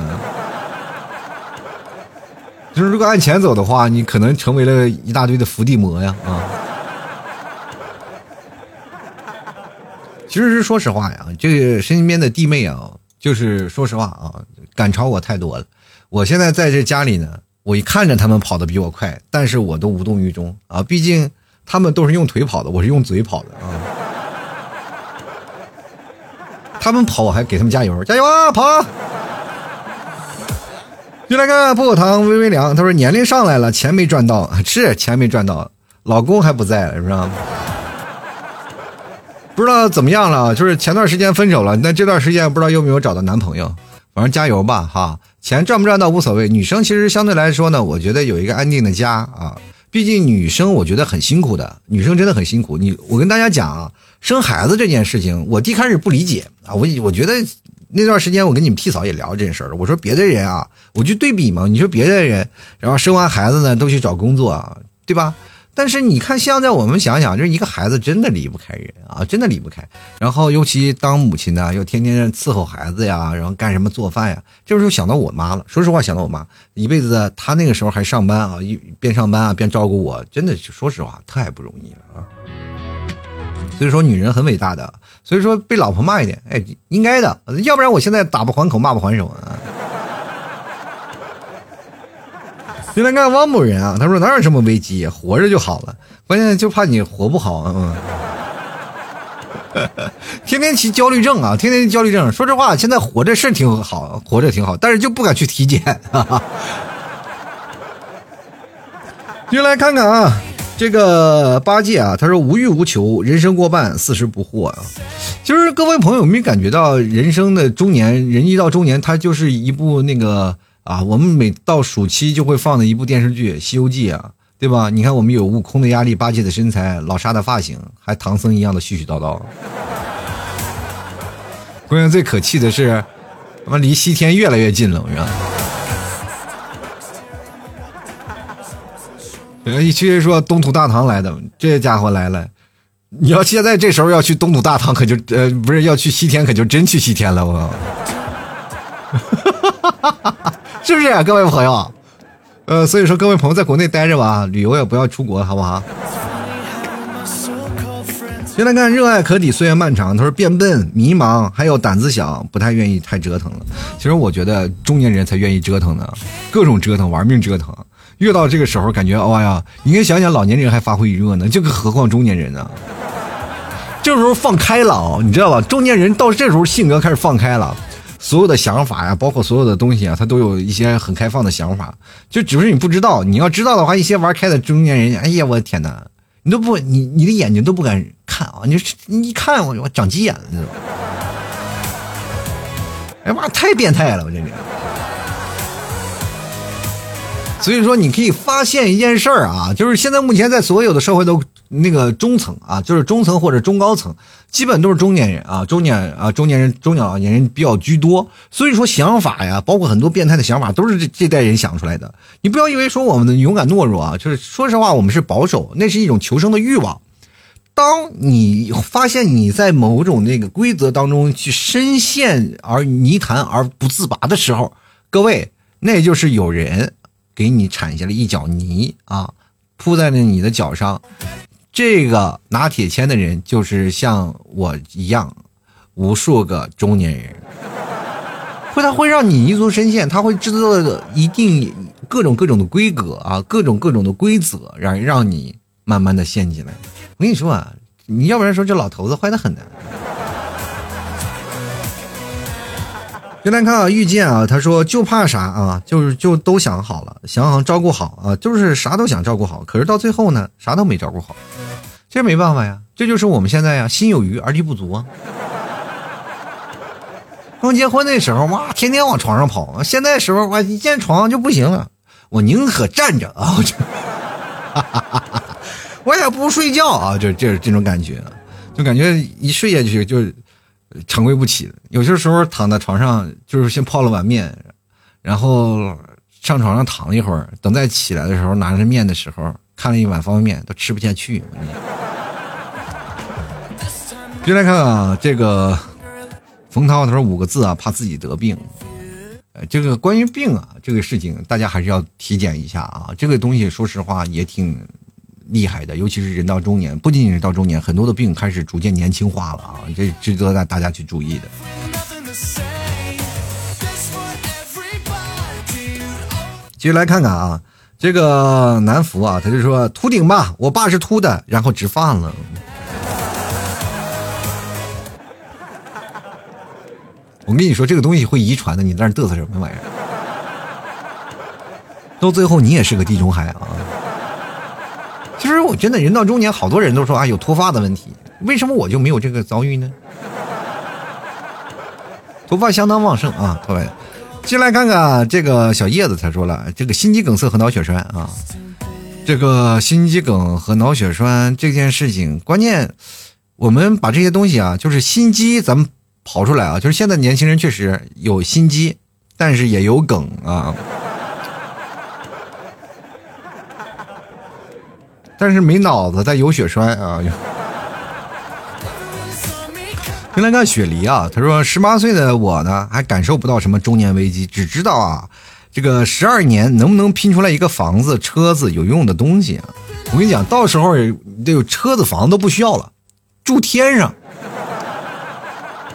就是如果按钱走的话，你可能成为了一大堆的伏地魔呀啊！其实是说实话呀，这个身边的弟妹啊，就是说实话啊，赶超我太多了。我现在在这家里呢，我一看着他们跑得比我快，但是我都无动于衷啊！毕竟他们都是用腿跑的，我是用嘴跑的啊！他们跑，我还给他们加油，加油啊，跑！就来看薄荷糖微微凉，他说年龄上来了，钱没赚到，是钱没赚到，老公还不在了，是吧？不知道怎么样了，就是前段时间分手了，那这段时间不知道有没有找到男朋友。反正加油吧，哈，钱赚不赚到无所谓。女生其实相对来说呢，我觉得有一个安定的家啊，毕竟女生我觉得很辛苦的，女生真的很辛苦。你我跟大家讲啊，生孩子这件事情，我一开始不理解啊，我我觉得那段时间我跟你们替嫂也聊这件事儿，我说别的人啊，我就对比嘛，你说别的人，然后生完孩子呢都去找工作啊，对吧？但是你看，现在我们想想，就是一个孩子真的离不开人啊，真的离不开。然后尤其当母亲的，又天天伺候孩子呀，然后干什么做饭呀，这时候想到我妈了。说实话，想到我妈，一辈子她那个时候还上班啊，一边上班啊边照顾我，真的是说实话太不容易了啊。所以说，女人很伟大的。所以说，被老婆骂一点，哎，应该的，要不然我现在打不还口，骂不还手啊。原来看汪某人啊，他说哪有什么危机，活着就好了，关键就怕你活不好，嗯。天天提焦虑症啊，天天焦虑症。说实话，现在活着是挺好，活着挺好，但是就不敢去体检。就来看看啊，这个八戒啊，他说无欲无求，人生过半，四十不惑啊。就是各位朋友有没有感觉到，人生的中年人一到中年，他就是一部那个。啊，我们每到暑期就会放的一部电视剧《西游记》啊，对吧？你看，我们有悟空的压力，八戒的身材，老沙的发型，还唐僧一样的絮絮叨叨。关键最可气的是，他妈离西天越来越近了，我说。一去说东土大唐来的，这家伙来了，你要现在这时候要去东土大唐，可就呃不是要去西天，可就真去西天了，我。是不是各位朋友？呃，所以说各位朋友在国内待着吧，旅游也不要出国，好不好？先来看，热爱可抵岁月漫长。他说变笨、迷茫，还有胆子小，不太愿意太折腾了。其实我觉得中年人才愿意折腾呢，各种折腾，玩命折腾。越到这个时候，感觉哇呀，你应该想想老年人还发挥余热呢，这个何况中年人呢？这时候放开了，你知道吧？中年人到这时候性格开始放开了。所有的想法呀，包括所有的东西啊，他都有一些很开放的想法，就只是你不知道。你要知道的话，一些玩开的中年人，哎呀，我的天哪，你都不，你你的眼睛都不敢看啊！你你一看我，我长急眼了，知道吗？哎妈，太变态了，我这人。所以说，你可以发现一件事儿啊，就是现在目前在所有的社会都。那个中层啊，就是中层或者中高层，基本都是中年人啊，中年啊，中年人、中年老年人比较居多。所以说想法呀，包括很多变态的想法，都是这这代人想出来的。你不要以为说我们的勇敢懦弱啊，就是说实话，我们是保守，那是一种求生的欲望。当你发现你在某种那个规则当中去深陷而泥潭而不自拔的时候，各位，那就是有人给你铲下了一脚泥啊，铺在了你的脚上。这个拿铁签的人就是像我一样，无数个中年人，会他会让你泥足深陷，他会制造一定各种各种的规格啊，各种各种的规则，让让你慢慢的陷进来。我跟你说啊，你要不然说这老头子坏的很呢。先来看啊，遇见啊，他说就怕啥啊，就是就都想好了，想好照顾好啊，就是啥都想照顾好，可是到最后呢，啥都没照顾好，这没办法呀，这就是我们现在呀，心有余而力不足啊。刚结婚那时候哇，天天往床上跑，现在时候哇，一见床就不行了，我宁可站着啊，我也不睡觉啊，就这这种感觉，就感觉一睡下去就。长跪不起，有些时候躺在床上，就是先泡了碗面，然后上床上躺一会儿，等再起来的时候，拿着面的时候，看了一碗方便面，都吃不下去。就来看啊，这个冯涛他说五个字啊，怕自己得病。呃，这个关于病啊，这个事情大家还是要体检一下啊。这个东西说实话也挺。厉害的，尤其是人到中年，不仅仅是到中年，很多的病开始逐渐年轻化了啊，这值得大大家去注意的。继续来看看啊，这个南福啊，他就说秃顶吧，我爸是秃的，然后植发了。我跟你说，这个东西会遗传的，你在那嘚瑟什么玩意儿？到最后你也是个地中海啊。其实我真的人到中年，好多人都说啊有脱发的问题，为什么我就没有这个遭遇呢？头发相当旺盛啊，各位，进来看看这个小叶子，他说了，这个心肌梗塞和脑血栓啊，这个心肌梗和脑血栓这件事情，关键我们把这些东西啊，就是心肌咱们刨出来啊，就是现在年轻人确实有心肌，但是也有梗啊。但是没脑子，但有血栓啊。先来看雪梨啊，他说十八岁的我呢，还感受不到什么中年危机，只知道啊，这个十二年能不能拼出来一个房子、车子有用的东西啊？我跟你讲，到时候得有车子、房子都不需要了，住天上，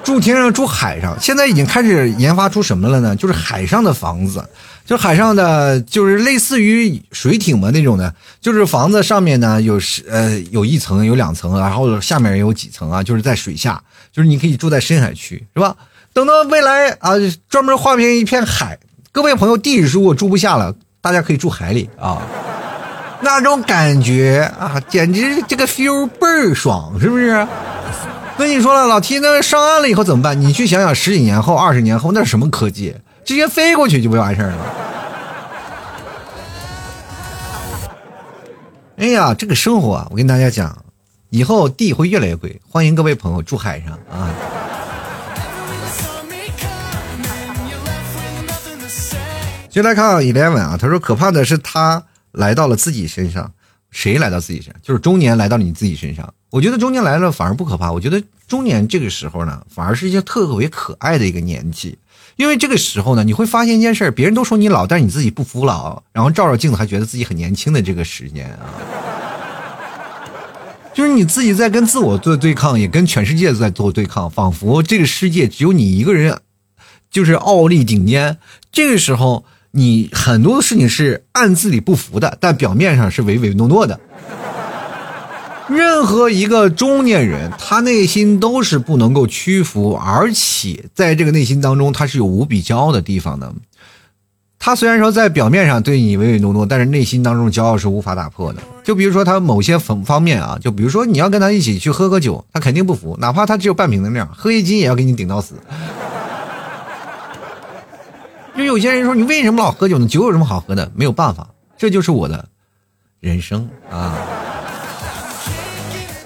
住天上，住海上。现在已经开始研发出什么了呢？就是海上的房子。就海上的，就是类似于水艇嘛那种的，就是房子上面呢有是呃有一层有两层，然后下面也有几层啊，就是在水下，就是你可以住在深海区，是吧？等到未来啊，专门划片一片海，各位朋友地如果住不下了，大家可以住海里啊，那种感觉啊，简直这个 feel 倍儿爽，是不是？那你说了，老 T 那上岸了以后怎么办？你去想想十几年后、二十年后那是什么科技？直接飞过去就不完事儿了。哎呀，这个生活啊，我跟大家讲，以后地会越来越贵，欢迎各位朋友住海上啊。就来看啊，Eleven 啊，他说可怕的是他来到了自己身上，谁来到自己身上？就是中年来到你自己身上。我觉得中年来了反而不可怕，我觉得中年这个时候呢，反而是一件特别可爱的一个年纪。因为这个时候呢，你会发现一件事别人都说你老，但是你自己不服老，然后照照镜子还觉得自己很年轻的这个时间啊，就是你自己在跟自我做对抗，也跟全世界在做对抗，仿佛这个世界只有你一个人，就是傲立顶尖。这个时候，你很多的事情是暗自里不服的，但表面上是唯唯诺诺的。任何一个中年人，他内心都是不能够屈服，而且在这个内心当中，他是有无比骄傲的地方的。他虽然说在表面上对你唯唯诺诺，但是内心当中骄傲是无法打破的。就比如说他某些方方面啊，就比如说你要跟他一起去喝喝酒，他肯定不服，哪怕他只有半瓶的量，喝一斤也要给你顶到死。就有些人说你为什么老喝酒呢？酒有什么好喝的？没有办法，这就是我的人生啊。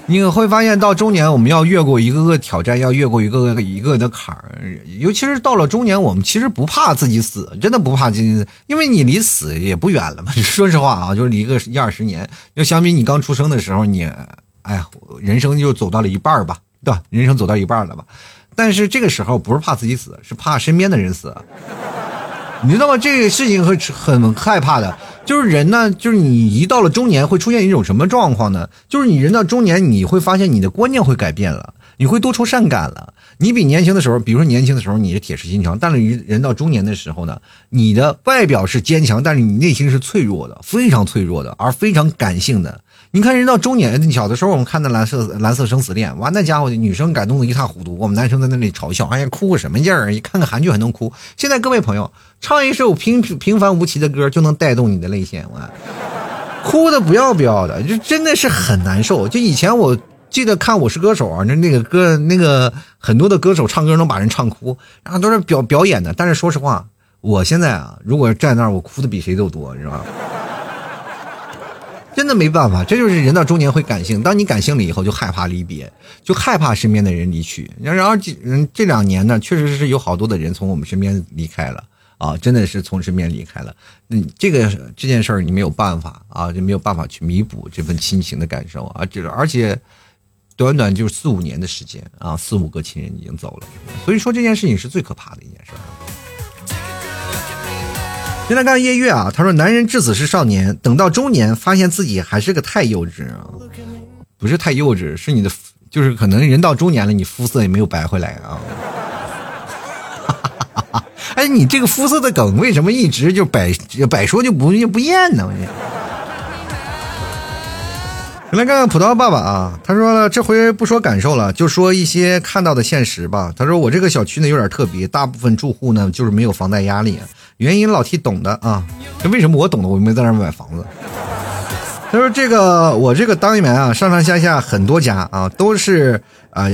你会发现，到中年我们要越过一个个挑战，要越过一个个一个的坎儿。尤其是到了中年，我们其实不怕自己死，真的不怕自己，因为你离死也不远了嘛。说实话啊，就是离个一二十年，要相比你刚出生的时候，你，哎呀，人生就走到了一半吧，对吧？人生走到一半了吧？但是这个时候不是怕自己死，是怕身边的人死。你知道吗？这个事情会很害怕的。就是人呢，就是你一到了中年会出现一种什么状况呢？就是你人到中年，你会发现你的观念会改变了，你会多愁善感了。你比年轻的时候，比如说年轻的时候你是铁石心肠，但是人人到中年的时候呢，你的外表是坚强，但是你内心是脆弱的，非常脆弱的，而非常感性的。你看人到中年，小的时候我们看的蓝色蓝色生死恋，完，那家伙女生感动的一塌糊涂，我们男生在那里嘲笑，哎呀，哭个什么劲儿？一看个韩剧还能哭？现在各位朋友，唱一首平平凡无奇的歌就能带动你的泪腺，哇，哭的不要不要的，就真的是很难受。就以前我记得看《我是歌手》啊，那那个歌，那个很多的歌手唱歌能把人唱哭，然后都是表表演的。但是说实话，我现在啊，如果站那儿，我哭的比谁都多，你知道吗？真的没办法，这就是人到中年会感性。当你感性了以后，就害怕离别，就害怕身边的人离去。然后这嗯这两年呢，确实是有好多的人从我们身边离开了啊，真的是从身边离开了。嗯，这个这件事儿你没有办法啊，就没有办法去弥补这份亲情的感受啊。这而且短短就四五年的时间啊，四五个亲人已经走了，所以说这件事情是最可怕的一件事儿。现在看夜月啊，他说：“男人至死是少年，等到中年，发现自己还是个太幼稚啊，不是太幼稚，是你的，就是可能人到中年了，你肤色也没有白回来啊。”哈哈哈哎，你这个肤色的梗为什么一直就百百说就不就不厌呢？来看看葡萄爸爸啊，他说了，这回不说感受了，就说一些看到的现实吧。他说我这个小区呢有点特别，大部分住户呢就是没有房贷压力。原因老 T 懂的啊，这为什么我懂的？我没在那买房子。他说：“这个我这个单元啊，上上下下很多家啊，都是啊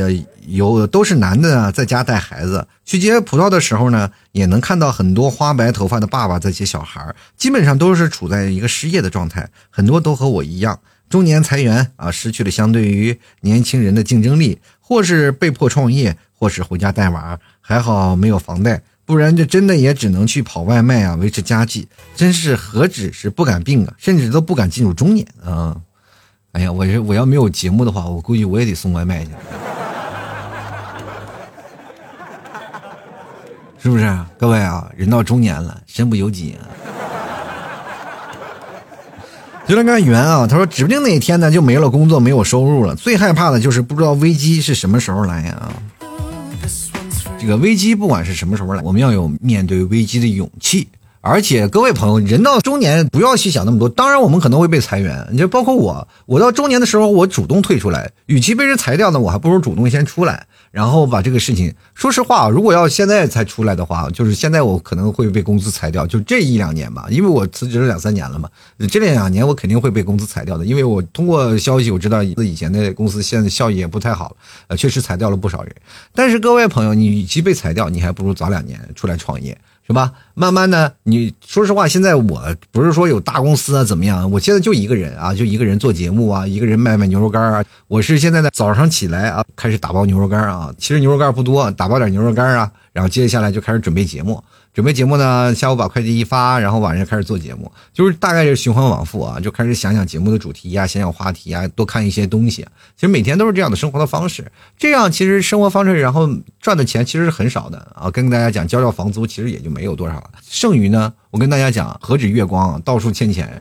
有都是男的啊在家带孩子。去接葡萄的时候呢，也能看到很多花白头发的爸爸在接小孩，基本上都是处在一个失业的状态，很多都和我一样，中年裁员啊，失去了相对于年轻人的竞争力，或是被迫创业，或是回家带娃，还好没有房贷。”不然就真的也只能去跑外卖啊，维持家计。真是何止是不敢病啊，甚至都不敢进入中年啊！哎呀，我这我要没有节目的话，我估计我也得送外卖去，是不是？各位啊，人到中年了，身不由己啊。就来看圆啊，他说指不定哪天呢就没了工作，没有收入了。最害怕的就是不知道危机是什么时候来啊。这个危机不管是什么时候来，我们要有面对危机的勇气。而且各位朋友，人到中年不要去想那么多。当然，我们可能会被裁员，你就包括我，我到中年的时候，我主动退出来，与其被人裁掉呢，我还不如主动先出来。然后把这个事情，说实话，如果要现在才出来的话，就是现在我可能会被公司裁掉，就这一两年吧，因为我辞职了两三年了嘛，这两年我肯定会被公司裁掉的，因为我通过消息我知道以前的公司现在效益也不太好，呃，确实裁掉了不少人。但是各位朋友，你与其被裁掉，你还不如早两年出来创业。是吧？慢慢的，你说实话，现在我不是说有大公司啊，怎么样？我现在就一个人啊，就一个人做节目啊，一个人卖卖牛肉干啊。我是现在呢，早上起来啊，开始打包牛肉干啊。其实牛肉干不多，打包点牛肉干啊，然后接下来就开始准备节目。准备节目呢，下午把快递一发，然后晚上开始做节目，就是大概是循环往复啊，就开始想想节目的主题呀，想想话题啊，多看一些东西。其实每天都是这样的生活的方式，这样其实生活方式，然后赚的钱其实是很少的啊。跟大家讲，交交房租其实也就没有多少了，剩余呢，我跟大家讲，何止月光，到处欠钱呀。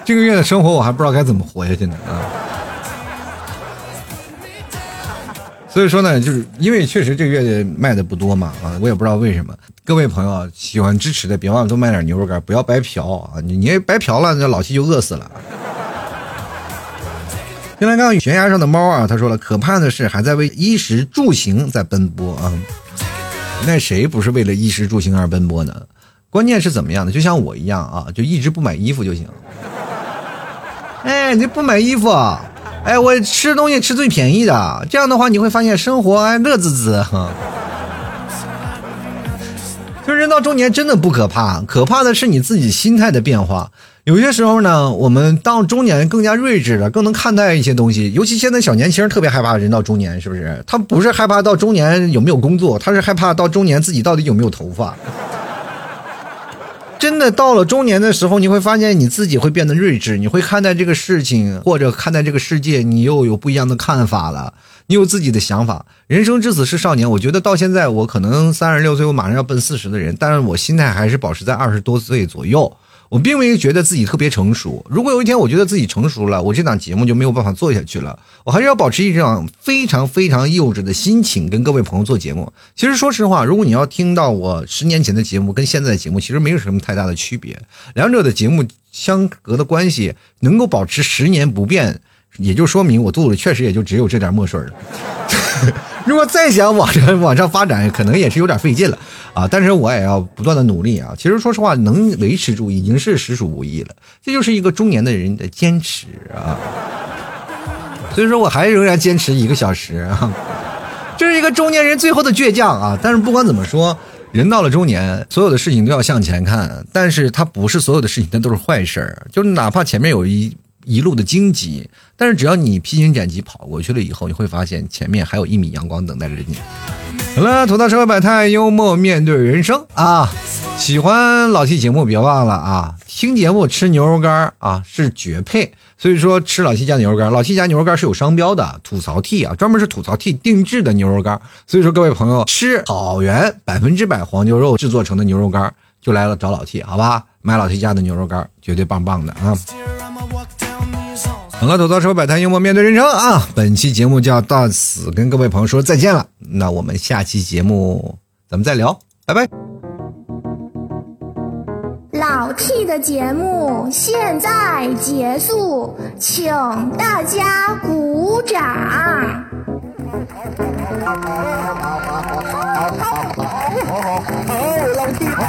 这个月的生活我还不知道该怎么活下去呢啊。所以说呢，就是因为确实这个月卖的不多嘛，啊，我也不知道为什么。各位朋友喜欢支持的，别忘了多买点牛肉干，不要白嫖啊！你你白嫖了，那老七就饿死了。原来刚悬崖上的猫啊，他说了，可怕的是还在为衣食住行在奔波啊。那谁不是为了衣食住行而奔波呢？关键是怎么样的？就像我一样啊，就一直不买衣服就行。哎，你不买衣服。哎，我吃东西吃最便宜的，这样的话你会发现生活哎乐滋滋哈。就人到中年真的不可怕，可怕的是你自己心态的变化。有些时候呢，我们到中年更加睿智了，更能看待一些东西。尤其现在小年轻特别害怕人到中年，是不是？他不是害怕到中年有没有工作，他是害怕到中年自己到底有没有头发。真的到了中年的时候，你会发现你自己会变得睿智，你会看待这个事情或者看待这个世界，你又有不一样的看法了，你有自己的想法。人生至此是少年，我觉得到现在我可能三十六岁，我马上要奔四十的人，但是我心态还是保持在二十多岁左右。我并没有觉得自己特别成熟。如果有一天我觉得自己成熟了，我这档节目就没有办法做下去了。我还是要保持一种非常非常幼稚的心情，跟各位朋友做节目。其实说实话，如果你要听到我十年前的节目跟现在的节目，其实没有什么太大的区别。两者的节目相隔的关系能够保持十年不变，也就说明我肚子确实也就只有这点墨水了。如果再想往上往上发展，可能也是有点费劲了啊！但是我也要不断的努力啊！其实说实话，能维持住已经是实属不易了。这就是一个中年的人的坚持啊！所以说我还仍然坚持一个小时啊！这是一个中年人最后的倔强啊！但是不管怎么说，人到了中年，所有的事情都要向前看。但是它不是所有的事情它都是坏事儿，就是哪怕前面有一。一路的荆棘，但是只要你披荆斩棘跑过去了以后，你会发现前面还有一米阳光等待着你。好了，吐槽社会百态，幽默面对人生啊！喜欢老 T 节目，别忘了啊，听节目吃牛肉干啊是绝配。所以说吃老 T 家牛肉干，老 T 家牛肉干是有商标的，吐槽 T 啊，专门是吐槽 T 定制的牛肉干。所以说各位朋友，吃草原百分之百黄牛肉制作成的牛肉干，就来了找老 T 好吧？买老 T 家的牛肉干，绝对棒棒的啊！好了，吐槽车百态幽默面对人生啊！本期节目就要到此跟各位朋友说再见了，那我们下期节目咱们再聊，拜拜。老 T 的节目现在结束，请大家鼓掌。好，好好好，好，好，好好好，好，好，老 T 好。